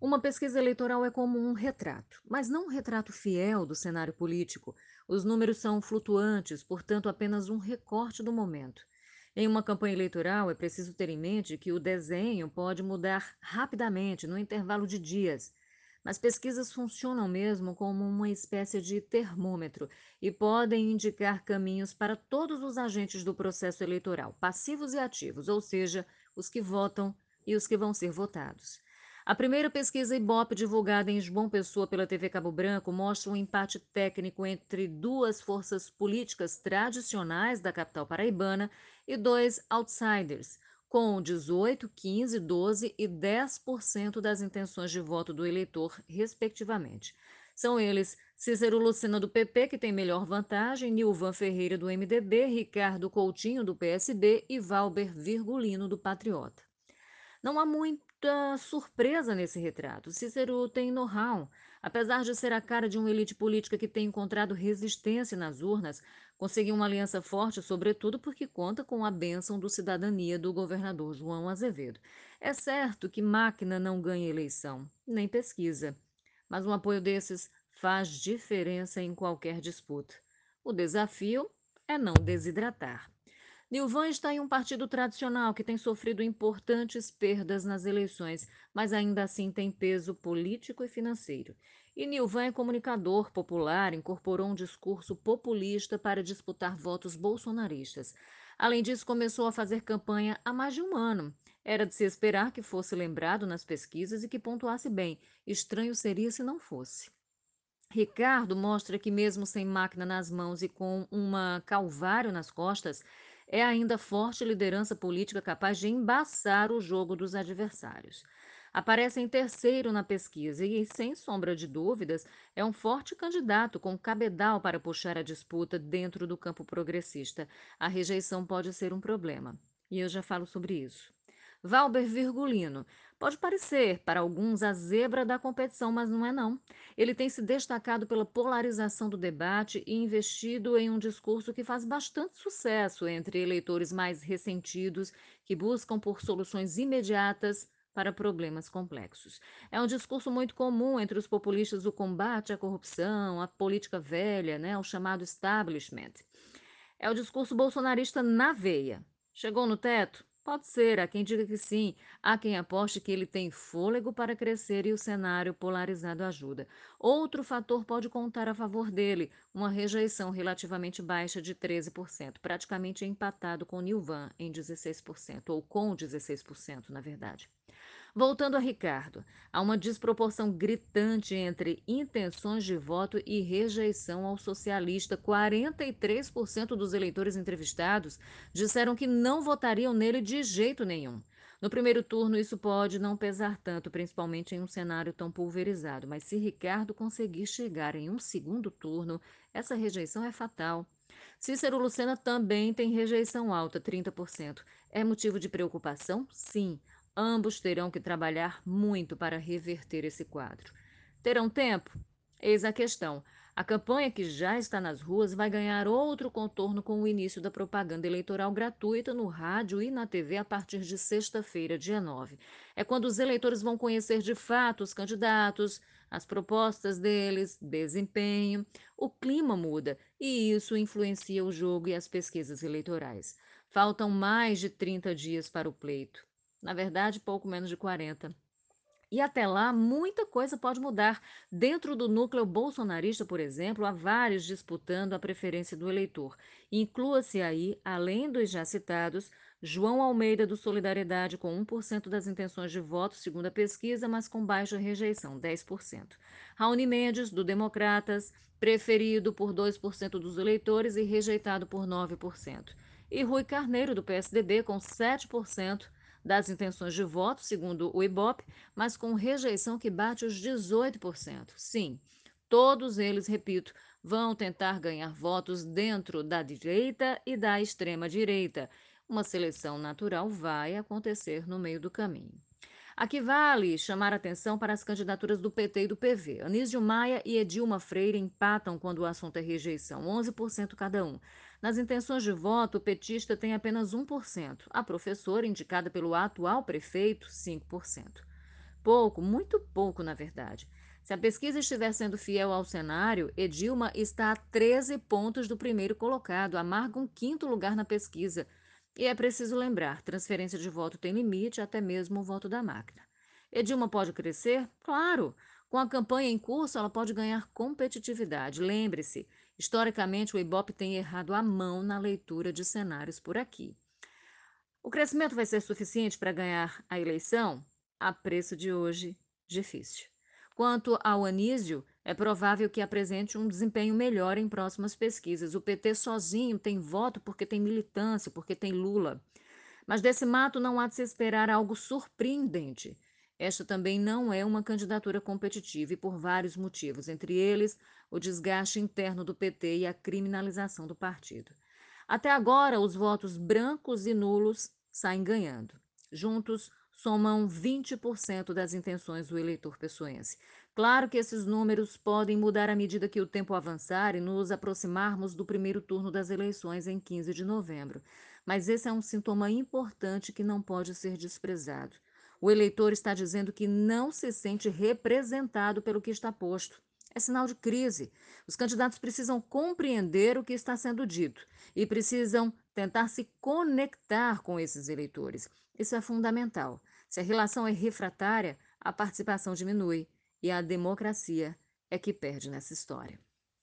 Uma pesquisa eleitoral é como um retrato, mas não um retrato fiel do cenário político. Os números são flutuantes, portanto, apenas um recorte do momento. Em uma campanha eleitoral, é preciso ter em mente que o desenho pode mudar rapidamente no intervalo de dias. Mas pesquisas funcionam mesmo como uma espécie de termômetro e podem indicar caminhos para todos os agentes do processo eleitoral, passivos e ativos, ou seja, os que votam e os que vão ser votados. A primeira pesquisa Ibope divulgada em João Pessoa pela TV Cabo Branco mostra um empate técnico entre duas forças políticas tradicionais da capital paraibana e dois outsiders, com 18, 15, 12 e 10% das intenções de voto do eleitor, respectivamente. São eles Cícero Lucena do PP, que tem melhor vantagem, Nilvan Ferreira do MDB, Ricardo Coutinho do PSB e Valber Virgulino do Patriota. Não há muita surpresa nesse retrato. Cícero tem know-how. Apesar de ser a cara de uma elite política que tem encontrado resistência nas urnas, conseguiu uma aliança forte, sobretudo porque conta com a bênção do cidadania do governador João Azevedo. É certo que máquina não ganha eleição, nem pesquisa, mas um apoio desses faz diferença em qualquer disputa. O desafio é não desidratar. Nilvan está em um partido tradicional que tem sofrido importantes perdas nas eleições, mas ainda assim tem peso político e financeiro. E Nilvan é comunicador popular, incorporou um discurso populista para disputar votos bolsonaristas. Além disso, começou a fazer campanha há mais de um ano. Era de se esperar que fosse lembrado nas pesquisas e que pontuasse bem. Estranho seria se não fosse. Ricardo mostra que, mesmo sem máquina nas mãos e com uma calvário nas costas, é ainda forte liderança política capaz de embaçar o jogo dos adversários. Aparece em terceiro na pesquisa e, sem sombra de dúvidas, é um forte candidato com cabedal para puxar a disputa dentro do campo progressista. A rejeição pode ser um problema, e eu já falo sobre isso. Valber Virgulino. Pode parecer, para alguns, a zebra da competição, mas não é não. Ele tem se destacado pela polarização do debate e investido em um discurso que faz bastante sucesso entre eleitores mais ressentidos, que buscam por soluções imediatas para problemas complexos. É um discurso muito comum entre os populistas o combate à corrupção, à política velha, né, o chamado establishment. É o discurso bolsonarista na veia. Chegou no teto? Pode ser, há quem diga que sim, há quem aposte que ele tem fôlego para crescer e o cenário polarizado ajuda. Outro fator pode contar a favor dele, uma rejeição relativamente baixa de 13%, praticamente empatado com Nilvan em 16%, ou com 16%, na verdade. Voltando a Ricardo, há uma desproporção gritante entre intenções de voto e rejeição ao socialista. 43% dos eleitores entrevistados disseram que não votariam nele de jeito nenhum. No primeiro turno, isso pode não pesar tanto, principalmente em um cenário tão pulverizado, mas se Ricardo conseguir chegar em um segundo turno, essa rejeição é fatal. Cícero Lucena também tem rejeição alta, 30%. É motivo de preocupação? Sim. Ambos terão que trabalhar muito para reverter esse quadro. Terão tempo? Eis a questão. A campanha que já está nas ruas vai ganhar outro contorno com o início da propaganda eleitoral gratuita no rádio e na TV a partir de sexta-feira, dia 9. É quando os eleitores vão conhecer de fato os candidatos, as propostas deles, desempenho. O clima muda e isso influencia o jogo e as pesquisas eleitorais. Faltam mais de 30 dias para o pleito na verdade, pouco menos de 40. E até lá, muita coisa pode mudar. Dentro do núcleo bolsonarista, por exemplo, há vários disputando a preferência do eleitor. Inclua-se aí, além dos já citados, João Almeida do Solidariedade com 1% das intenções de voto, segundo a pesquisa, mas com baixa rejeição, 10%. Raoni Mendes, do Democratas, preferido por 2% dos eleitores e rejeitado por 9%. E Rui Carneiro, do PSDB, com 7% das intenções de voto, segundo o IBOP, mas com rejeição que bate os 18%. Sim, todos eles, repito, vão tentar ganhar votos dentro da direita e da extrema-direita. Uma seleção natural vai acontecer no meio do caminho. Aqui vale chamar atenção para as candidaturas do PT e do PV. Anísio Maia e Edilma Freire empatam quando o assunto é rejeição, 11% cada um. Nas intenções de voto, o petista tem apenas 1%. A professora, indicada pelo atual prefeito, 5%. pouco, muito pouco, na verdade. Se a pesquisa estiver sendo fiel ao cenário, Edilma está a 13 pontos do primeiro colocado, amarga um quinto lugar na pesquisa. E é preciso lembrar: transferência de voto tem limite, até mesmo o voto da máquina. Edilma pode crescer? Claro! Com a campanha em curso, ela pode ganhar competitividade. Lembre-se, historicamente o Ibope tem errado a mão na leitura de cenários por aqui. O crescimento vai ser suficiente para ganhar a eleição? A preço de hoje, difícil. Quanto ao Anísio, é provável que apresente um desempenho melhor em próximas pesquisas. O PT sozinho tem voto porque tem militância, porque tem Lula. Mas desse mato não há de se esperar algo surpreendente. Esta também não é uma candidatura competitiva e por vários motivos, entre eles o desgaste interno do PT e a criminalização do partido. Até agora, os votos brancos e nulos saem ganhando. Juntos, somam 20% das intenções do eleitor pessoense. Claro que esses números podem mudar à medida que o tempo avançar e nos aproximarmos do primeiro turno das eleições em 15 de novembro, mas esse é um sintoma importante que não pode ser desprezado. O eleitor está dizendo que não se sente representado pelo que está posto. É sinal de crise. Os candidatos precisam compreender o que está sendo dito e precisam tentar se conectar com esses eleitores. Isso é fundamental. Se a relação é refratária, a participação diminui e a democracia é que perde nessa história.